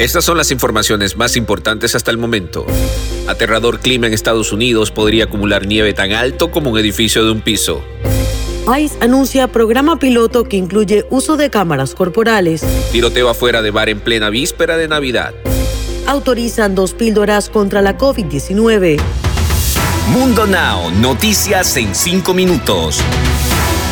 Estas son las informaciones más importantes hasta el momento. Aterrador clima en Estados Unidos podría acumular nieve tan alto como un edificio de un piso. ICE anuncia programa piloto que incluye uso de cámaras corporales. Tiroteo afuera de bar en plena víspera de Navidad. Autorizan dos píldoras contra la COVID-19. Mundo Now, noticias en cinco minutos.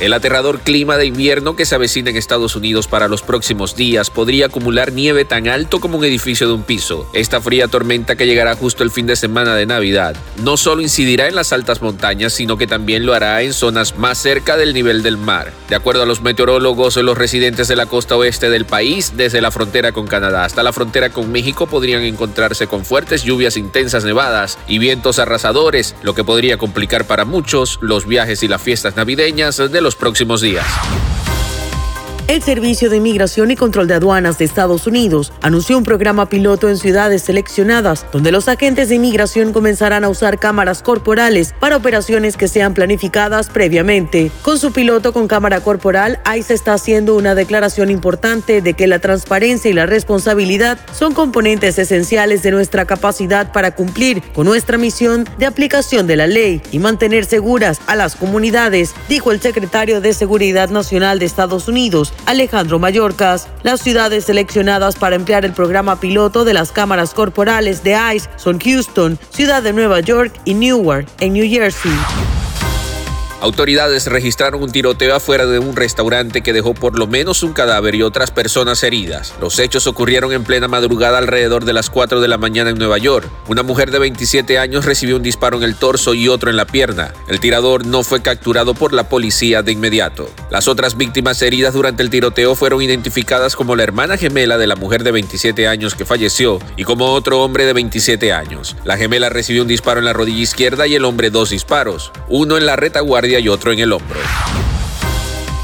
El aterrador clima de invierno que se avecina en Estados Unidos para los próximos días podría acumular nieve tan alto como un edificio de un piso. Esta fría tormenta que llegará justo el fin de semana de Navidad no solo incidirá en las altas montañas, sino que también lo hará en zonas más cerca del nivel del mar. De acuerdo a los meteorólogos, los residentes de la costa oeste del país, desde la frontera con Canadá hasta la frontera con México, podrían encontrarse con fuertes lluvias intensas nevadas y vientos arrasadores, lo que podría complicar para muchos los viajes y las fiestas navideñas de los próximos días. El Servicio de Inmigración y Control de Aduanas de Estados Unidos anunció un programa piloto en ciudades seleccionadas donde los agentes de inmigración comenzarán a usar cámaras corporales para operaciones que sean planificadas previamente. Con su piloto con cámara corporal, ICE está haciendo una declaración importante de que la transparencia y la responsabilidad son componentes esenciales de nuestra capacidad para cumplir con nuestra misión de aplicación de la ley y mantener seguras a las comunidades, dijo el secretario de Seguridad Nacional de Estados Unidos, Alejandro Mayorkas. Las ciudades seleccionadas para emplear el programa piloto de las cámaras corporales de ICE son Houston, Ciudad de Nueva York y Newark, en New Jersey. Autoridades registraron un tiroteo afuera de un restaurante que dejó por lo menos un cadáver y otras personas heridas. Los hechos ocurrieron en plena madrugada alrededor de las 4 de la mañana en Nueva York. Una mujer de 27 años recibió un disparo en el torso y otro en la pierna. El tirador no fue capturado por la policía de inmediato. Las otras víctimas heridas durante el tiroteo fueron identificadas como la hermana gemela de la mujer de 27 años que falleció y como otro hombre de 27 años. La gemela recibió un disparo en la rodilla izquierda y el hombre dos disparos, uno en la retaguardia y otro en el hombro.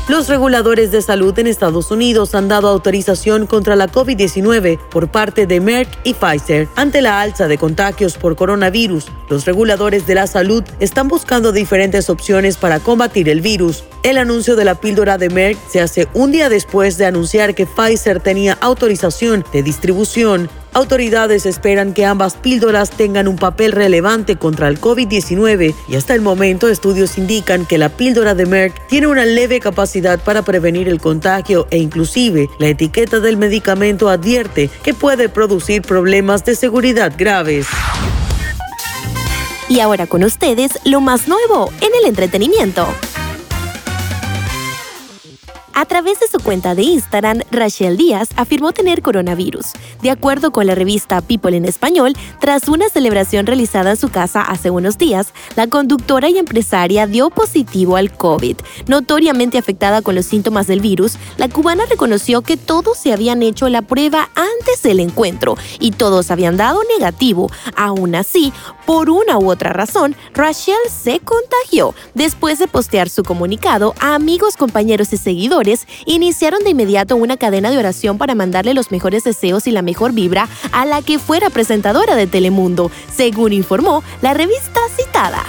Los reguladores de salud en Estados Unidos han dado autorización contra la COVID-19 por parte de Merck y Pfizer. Ante la alza de contagios por coronavirus, los reguladores de la salud están buscando diferentes opciones para combatir el virus. El anuncio de la píldora de Merck se hace un día después de anunciar que Pfizer tenía autorización de distribución. Autoridades esperan que ambas píldoras tengan un papel relevante contra el COVID-19 y hasta el momento estudios indican que la píldora de Merck tiene una leve capacidad para prevenir el contagio e inclusive la etiqueta del medicamento advierte que puede producir problemas de seguridad graves. Y ahora con ustedes lo más nuevo en el entretenimiento. A través de su cuenta de Instagram, Rachel Díaz afirmó tener coronavirus. De acuerdo con la revista People en Español, tras una celebración realizada en su casa hace unos días, la conductora y empresaria dio positivo al COVID. Notoriamente afectada con los síntomas del virus, la cubana reconoció que todos se habían hecho la prueba antes del encuentro y todos habían dado negativo. Aún así, por una u otra razón, Rachel se contagió. Después de postear su comunicado a amigos, compañeros y iniciaron de inmediato una cadena de oración para mandarle los mejores deseos y la mejor vibra a la que fuera presentadora de Telemundo, según informó la revista citada.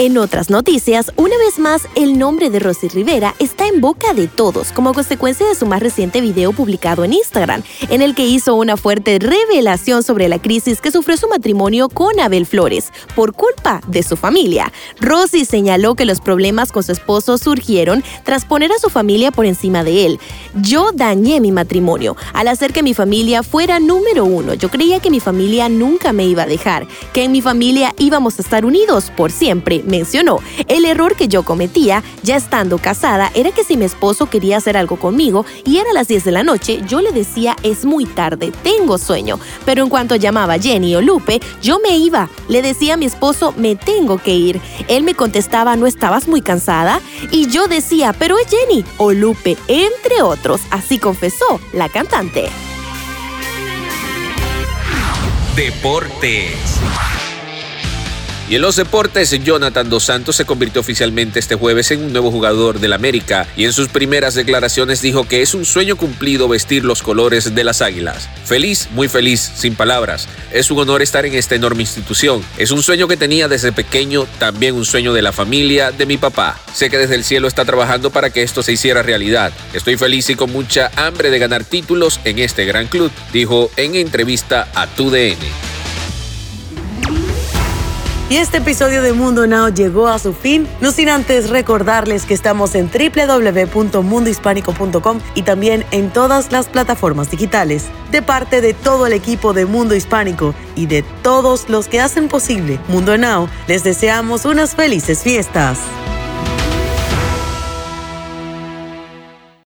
En otras noticias, una vez más, el nombre de Rosy Rivera está en boca de todos como consecuencia de su más reciente video publicado en Instagram, en el que hizo una fuerte revelación sobre la crisis que sufrió su matrimonio con Abel Flores por culpa de su familia. Rosy señaló que los problemas con su esposo surgieron tras poner a su familia por encima de él. Yo dañé mi matrimonio al hacer que mi familia fuera número uno. Yo creía que mi familia nunca me iba a dejar, que en mi familia íbamos a estar unidos por siempre mencionó, el error que yo cometía ya estando casada era que si mi esposo quería hacer algo conmigo y era las 10 de la noche, yo le decía es muy tarde, tengo sueño, pero en cuanto llamaba Jenny o Lupe, yo me iba, le decía a mi esposo me tengo que ir, él me contestaba no estabas muy cansada y yo decía pero es Jenny o Lupe, entre otros, así confesó la cantante. Deportes. Y en los deportes, Jonathan Dos Santos se convirtió oficialmente este jueves en un nuevo jugador del América y en sus primeras declaraciones dijo que es un sueño cumplido vestir los colores de las Águilas. Feliz, muy feliz, sin palabras. Es un honor estar en esta enorme institución. Es un sueño que tenía desde pequeño, también un sueño de la familia, de mi papá. Sé que desde el cielo está trabajando para que esto se hiciera realidad. Estoy feliz y con mucha hambre de ganar títulos en este gran club, dijo en entrevista a TUDN. Y este episodio de Mundo Now llegó a su fin, no sin antes recordarles que estamos en www.mundohispánico.com y también en todas las plataformas digitales. De parte de todo el equipo de Mundo Hispánico y de todos los que hacen posible Mundo Now, les deseamos unas felices fiestas.